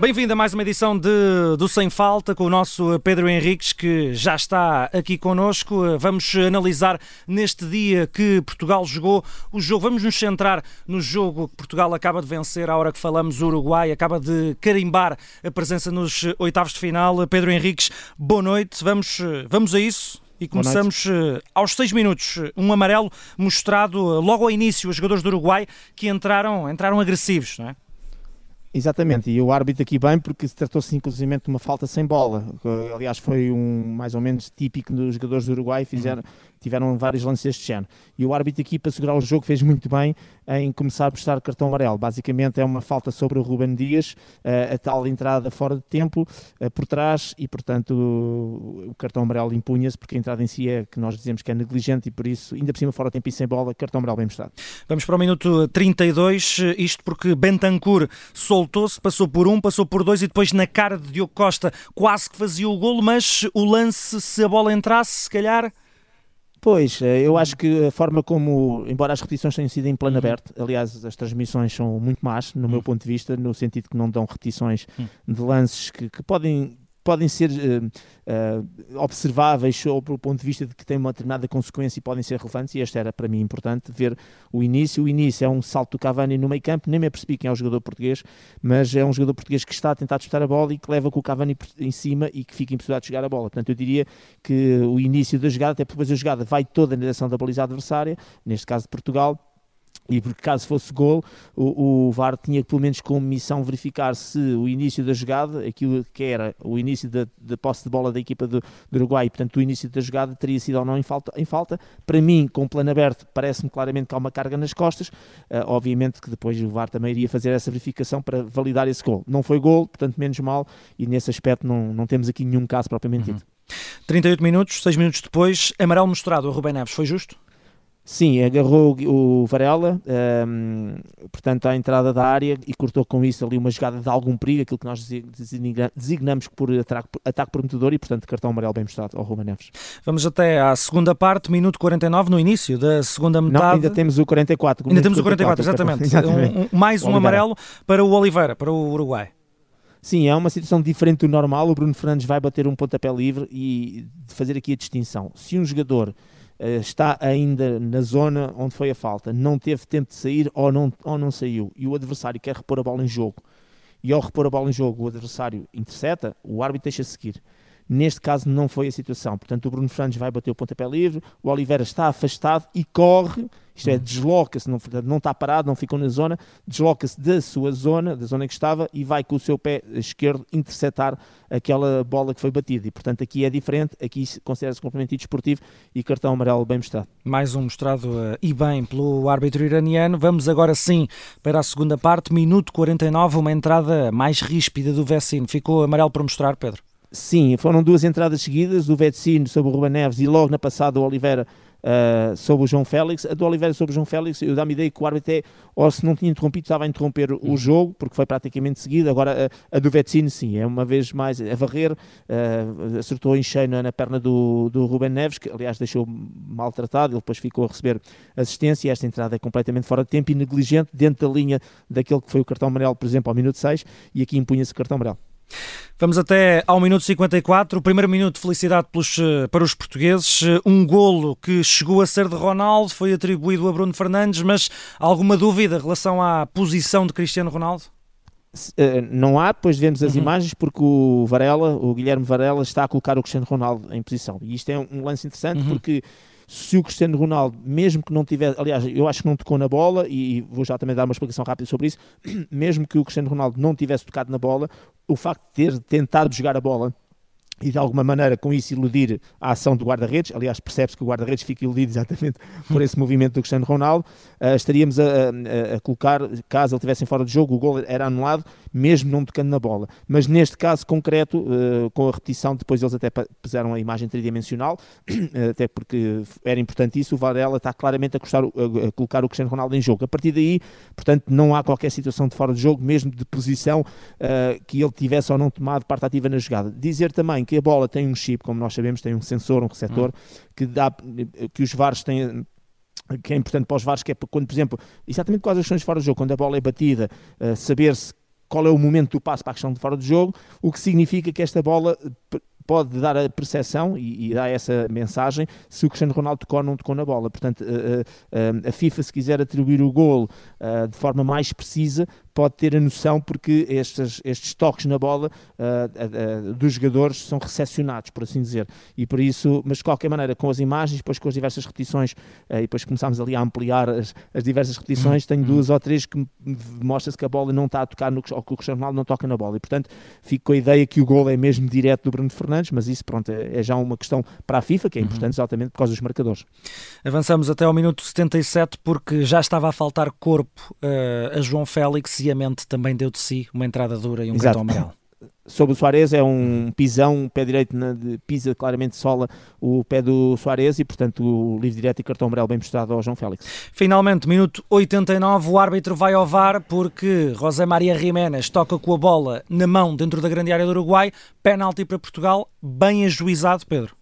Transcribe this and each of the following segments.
Bem-vindo a mais uma edição de, do Sem Falta com o nosso Pedro Henriques, que já está aqui connosco. Vamos analisar neste dia que Portugal jogou o jogo. Vamos nos centrar no jogo que Portugal acaba de vencer à hora que falamos. O Uruguai acaba de carimbar a presença nos oitavos de final. Pedro Henriques, boa noite. Vamos, vamos a isso. E começamos eh, aos seis minutos. Um amarelo mostrado eh, logo ao início, os jogadores do Uruguai que entraram, entraram agressivos, não é? Exatamente, e o árbitro aqui bem porque se tratou-se inclusive de uma falta sem bola, aliás foi um mais ou menos típico dos jogadores do Uruguai, fizeram, tiveram vários lances deste género. E o árbitro aqui para segurar o jogo fez muito bem em começar a mostrar cartão amarelo. Basicamente é uma falta sobre o Ruben Dias, eh, a tal entrada fora de tempo, eh, por trás, e portanto o cartão amarelo impunha-se porque a entrada em si é que nós dizemos que é negligente e por isso, ainda por cima fora de tempo e sem bola, cartão amarelo bem mostrado. Vamos para o minuto 32, isto porque Bentancur soltou soltou-se, passou por um, passou por dois e depois na cara de Diogo Costa quase que fazia o golo, mas o lance, se a bola entrasse, se calhar... Pois, eh, eu acho que a forma como, embora as repetições tenham sido em plano uhum. aberto, aliás, as transmissões são muito más, no uhum. meu ponto de vista, no sentido que não dão repetições uhum. de lances que, que podem podem ser uh, uh, observáveis sob o ponto de vista de que têm uma determinada consequência e podem ser relevantes, e este era para mim importante, ver o início. O início é um salto do Cavani no meio campo, nem me apercebi quem é o jogador português, mas é um jogador português que está a tentar disputar a bola e que leva com o Cavani em cima e que fica impossibilitado de chegar a bola. Portanto, eu diria que o início da jogada, até depois a jogada vai toda na direção da baliza adversária, neste caso de Portugal, e porque caso fosse gol, o, o, VAR tinha pelo menos como missão verificar se o início da jogada, aquilo que era o início da, da posse de bola da equipa do, do, Uruguai, e portanto o início da jogada teria sido ou não em falta. Em falta. Para mim, com o plano aberto, parece-me claramente que há uma carga nas costas. Uh, obviamente que depois o VAR também iria fazer essa verificação para validar esse gol. Não foi gol, portanto menos mal, e nesse aspecto não, não temos aqui nenhum caso propriamente uhum. dito. 38 minutos, 6 minutos depois, amarelo mostrado a Rubem Neves, foi justo? Sim, agarrou o Varela, um, portanto, à entrada da área e cortou com isso ali uma jogada de algum perigo, aquilo que nós designamos por ataque, ataque prometedor e, portanto, cartão amarelo bem mostrado ao Ruben Neves. Vamos até à segunda parte, minuto 49, no início da segunda metade. Não, ainda temos o 44. Ainda temos o 44, 44 exatamente. exatamente. Um, mais um amarelo para o Oliveira, para o Uruguai. Sim, é uma situação diferente do normal. O Bruno Fernandes vai bater um pontapé livre e fazer aqui a distinção. Se um jogador está ainda na zona onde foi a falta, não teve tempo de sair ou não, ou não saiu, e o adversário quer repor a bola em jogo, e ao repor a bola em jogo o adversário intercepta, o árbitro deixa seguir. Neste caso não foi a situação. Portanto, o Bruno Fernandes vai bater o pontapé livre, o Oliveira está afastado e corre isto é, desloca-se, não, não está parado, não ficou na zona, desloca-se da sua zona, da zona que estava, e vai com o seu pé esquerdo interceptar aquela bola que foi batida. E, portanto, aqui é diferente, aqui considera-se complemento desportivo e cartão amarelo bem mostrado. Mais um mostrado uh, e bem pelo árbitro iraniano. Vamos agora sim para a segunda parte, minuto 49, uma entrada mais ríspida do Vecino. Ficou amarelo para mostrar, Pedro? Sim, foram duas entradas seguidas, o Vecino sobre o Ruben Neves e logo na passada o Oliveira uh, sobre o João Félix. A do Oliveira sobre o João Félix, eu dá-me ideia que o árbitro é, ou se não tinha interrompido, estava a interromper o uhum. jogo, porque foi praticamente seguido. Agora, a, a do Vecino, sim, é uma vez mais a varrer, uh, acertou em cheio na, na, perna do, do Ruben Neves, que aliás deixou maltratado, ele depois ficou a receber assistência. E esta entrada é completamente fora de tempo e negligente, dentro da linha daquele que foi o cartão amarelo, por exemplo, ao minuto 6, e aqui impunha-se cartão amarelo. Vamos até ao minuto 54, o primeiro minuto de felicidade pelos, eh, para os portugueses. Eh, um golo que chegou a ser de Ronaldo, foi atribuído a Bruno Fernandes, mas alguma dúvida em relação à posição de Cristiano Ronaldo? Uh, não há, depois vemos as uhum. imagens, porque o Varela, o Guilherme Varela, está a colocar o Cristiano Ronaldo em posição. E isto é um lance interessante uhum. porque se o Cristiano Ronaldo, mesmo que não tivesse, aliás, eu acho que não tocou na bola, e vou já também dar uma explicação rápida sobre isso, mesmo que o Cristiano Ronaldo não tivesse tocado na bola, o facto de ter tentado jogar a bola e de alguma maneira com isso iludir a ação do guarda-redes, aliás percebe-se que o guarda-redes fica iludido exatamente por esse movimento do Cristiano Ronaldo, uh, estaríamos a, a, a, colocar, caso ele estivesse fora de jogo, o gol era anulado, mesmo não tocando na bola. Mas neste caso concreto, uh, com a repetição, depois eles até puseram a imagem tridimensional, uh, até porque era importante isso, o Varela está claramente a, custar, a, colocar o Cristiano Ronaldo em jogo. A partir daí, portanto, não há qualquer situação de fora de jogo, mesmo de posição que ele tivesse ou não tomado parte ativa na jogada. Dizer também que a bola tem um chip, como nós sabemos, tem um sensor, um receptor, hum. que dá que os VARs têm que é importante para os VARs, que é quando, por exemplo, exatamente quais as questões fora do jogo, quando a bola é batida, uh, saber-se qual é o momento do passo para a questão de fora do jogo, o que significa que esta bola pode dar a percepção e, e dar essa mensagem se o Cristiano Ronaldo tocou ou não tocou na bola. Portanto, a, a, a FIFA, se quiser atribuir o gol de forma mais precisa, pode ter a noção porque estes, estes toques na bola uh, uh, uh, dos jogadores são recepcionados, por assim dizer. E por isso, mas de qualquer maneira, com as imagens, depois com as diversas repetições, e depois começámos ali a ampliar as, as diversas repetições, tenho duas ou três que mostram-se que a bola não está a tocar no ou que o Cristiano Ronaldo não toca na bola. E portanto, fico com a ideia que o gol é mesmo direto do Bruno Fernandes, mas isso, pronto, é, é já uma questão para a FIFA, que é importante uhum. exatamente por causa dos marcadores. Avançamos até ao minuto 77, porque já estava a faltar corpo a João Félix também deu de si uma entrada dura e um Exato. cartão amarelo. Sobre o Soares é um pisão, um pé direito na, de, pisa claramente sola o pé do Soares e portanto o livre direto e cartão amarelo bem mostrado ao João Félix. Finalmente, minuto 89, o árbitro vai ao VAR porque José Maria Jiménez toca com a bola na mão dentro da grande área do Uruguai, penalti para Portugal, bem ajuizado, Pedro.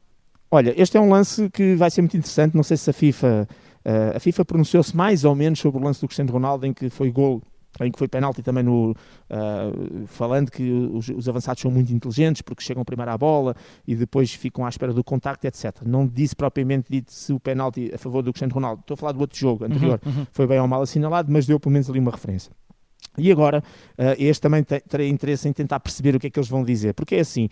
Olha, este é um lance que vai ser muito interessante, não sei se a FIFA, uh, a FIFA pronunciou-se mais ou menos sobre o lance do Cristiano Ronaldo em que foi gol em que foi penalti também no, uh, falando que os, os, avançados são muito inteligentes porque chegam primeiro à bola e depois ficam à espera do contacto, etc. Não disse propriamente dito se o penalti a favor do Cristiano Ronaldo, estou a falar do outro jogo anterior, uhum, uhum. foi bem ou mal assinalado, mas deu pelo menos ali uma referência. E agora, uh, este também terei interesse em tentar perceber o que é que eles vão dizer, porque é assim,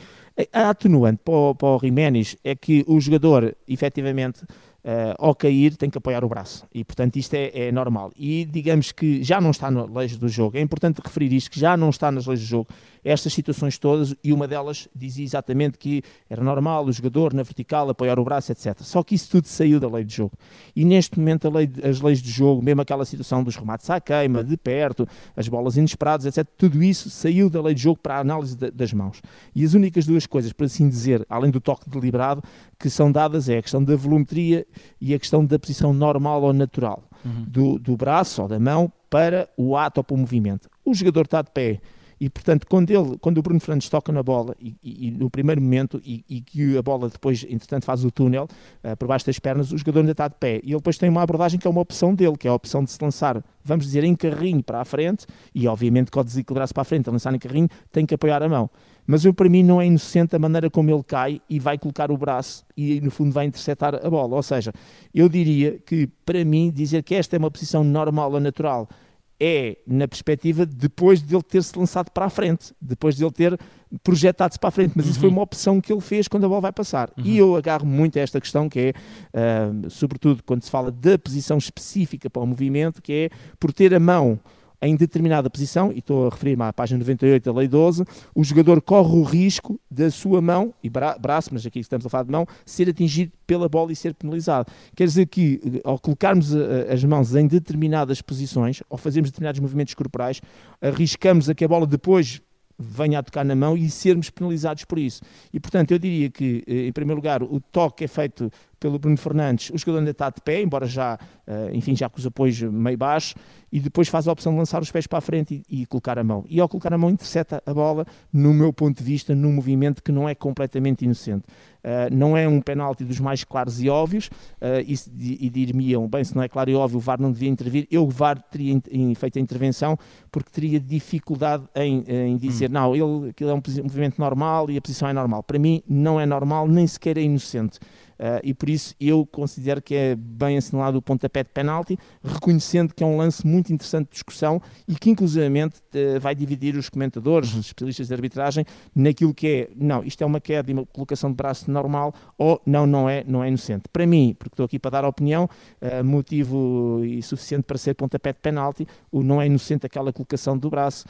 a atenuante para o, para o Jiménez é que o jogador, efetivamente, uh, ao cair tem que apoiar o braço. E portanto isto é, é, normal. E digamos que já não está nas leis do jogo, é importante referir isto que já não está nas leis do jogo estas situações todas e uma delas dizia exatamente que era normal o jogador na vertical apoiar o braço, etc. Só que isso tudo saiu da lei do jogo. E neste momento lei, as leis do jogo, mesmo aquela situação dos remates à queima, de perto, as bolas inesperadas, etc., tudo isso saiu da lei do jogo para a análise de, das mãos. E as únicas duas coisas, por assim dizer, além do toque deliberado, que são dadas é a questão da volumetria e a questão da posição normal ou natural uhum. do, do braço ou da mão para o ato ou para o movimento. O jogador está de pé e, portanto, quando, ele, quando o Bruno Fernandes toca na bola e, e, e no primeiro momento e, e, que a bola depois, entretanto, faz o túnel uh, por baixo das pernas, o jogador ainda está de pé. E ele depois tem uma abordagem que é uma opção dele, que é a opção de se lançar, vamos dizer, em carrinho para a frente e, obviamente, que ao desequilibrar-se para a frente, a lançar em carrinho, tem que apoiar a mão. Mas eu, para mim não é inocente a maneira como ele cai e vai colocar o braço e no fundo vai interceptar a bola. Ou seja, eu diria que para mim dizer que esta é uma posição normal ou natural é na perspectiva depois de ele ter-se lançado para a frente, depois de ele ter projetado-se para a frente, mas uhum. isso foi uhum. uma opção que ele fez quando a bola vai passar. Uhum. E eu agarro muito a esta questão que é, uh, sobretudo quando se fala da posição específica para o movimento, que é por ter a mão em determinada posição, e estou a referir-me à página 98 da Lei 12, o jogador corre o risco da sua mão, e bra braço, mas aqui estamos a falar de mão, ser atingido pela bola e ser penalizado. Quer dizer que, eh, ao colocarmos a, eh, as mãos em determinadas posições, ou fazermos determinados movimentos corporais, arriscamos a que a bola depois venha a tocar na mão e sermos penalizados por isso. E, portanto, eu diria que, eh, em primeiro lugar, o toque é feito pelo Bruno Fernandes, o jogador ainda está de pé, embora já, eh, enfim, já com os apoios meio baixos, e depois faz a opção de lançar os pés para a frente e, e, colocar a mão. E ao colocar a mão intercepta a bola, no meu ponto de vista, num movimento que não é completamente inocente. Uh, não é um penalti dos mais claros e óbvios, uh, e, e, dir-me-iam, bem, se não é claro e óbvio, o VAR não devia intervir, eu, o VAR, teria in, in, feito a intervenção, porque teria dificuldade em, em dizer, hum. não, ele, aquilo é um movimento normal e a posição é normal. Para mim, não é normal, nem sequer é inocente. Uh, e por isso eu considero que é bem assinalado o pontapé de penalti, reconhecendo que é um lance muito interessante de discussão e que inclusivamente uh, vai dividir os comentadores, os especialistas de arbitragem, naquilo que é, não, isto é uma queda e uma colocação de braço normal ou não, não é, não é inocente. Para mim, porque estou aqui para dar opinião, uh, motivo e suficiente para ser pontapé de penalti, o não é inocente aquela colocação do braço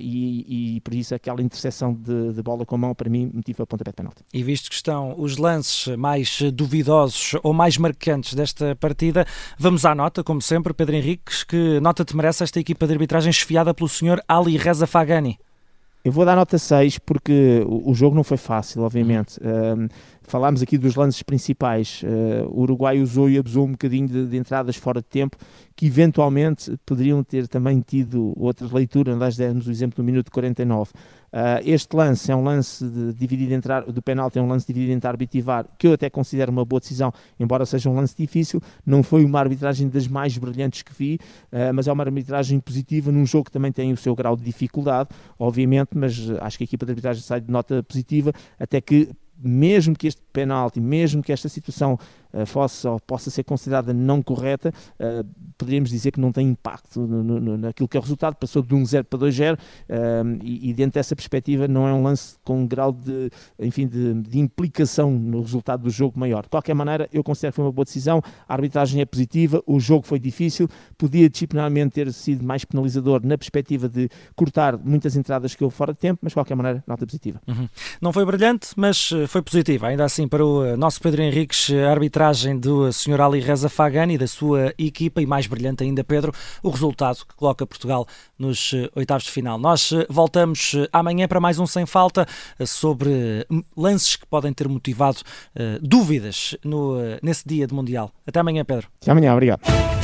e, e, por isso aquela interseção de, de bola com a mão, para mim, motivo a pontapé de penalti. E visto que estão os lances mais duvidosos ou mais marcantes desta partida. Vamos à nota, como sempre, Pedro Henriques, que nota te merece esta equipa de arbitragem esfiada pelo senhor Ali Reza Fagani? Eu vou dar nota 6 porque o, jogo não foi fácil, obviamente. Um, falámos aqui dos lances principais. Uh, o Uruguai usou e abusou um bocadinho de, de, entradas fora de tempo que eventualmente poderiam ter também tido outra leitura. Nós demos o exemplo do minuto 49. Uh, este lance é um lance de, dividido entre, do penalti, é um lance dividido entre árbitro e VAR, que eu até considero uma boa decisão, embora seja um lance difícil. Não foi uma arbitragem das mais brilhantes que vi, uh, mas é uma arbitragem positiva num jogo que também tem o seu grau de dificuldade, obviamente, mas acho que a equipa de arbitragem sai de nota positiva, até que mesmo que este penalti, mesmo que esta situação fosse ou possa ser considerada não correta, uh, poderíamos dizer que não tem impacto no, no, naquilo que é o resultado, passou de 1-0 para 2-0 uh, e, e, dentro dessa perspectiva não é um lance com um grau de, enfim, de, de, implicação no resultado do jogo maior. De qualquer maneira, eu considero que foi uma boa decisão, a arbitragem é positiva, o jogo foi difícil, podia disciplinarmente ter sido mais penalizador na perspectiva de cortar muitas entradas que houve fora de tempo, mas de qualquer maneira, nota positiva. Uhum. Não foi brilhante, mas foi positiva, ainda assim para o nosso Pedro Henriques, a arbitragem do Sr. Ali Reza Fagani e da sua equipa e mais brilhante ainda, Pedro, o resultado que coloca Portugal nos eh, oitavos de final. Nós eh, voltamos eh, amanhã para mais um Sem Falta sobre lances que podem ter motivado uh, dúvidas no, nesse dia de Mundial. Até amanhã, Pedro. Até amanhã, obrigado.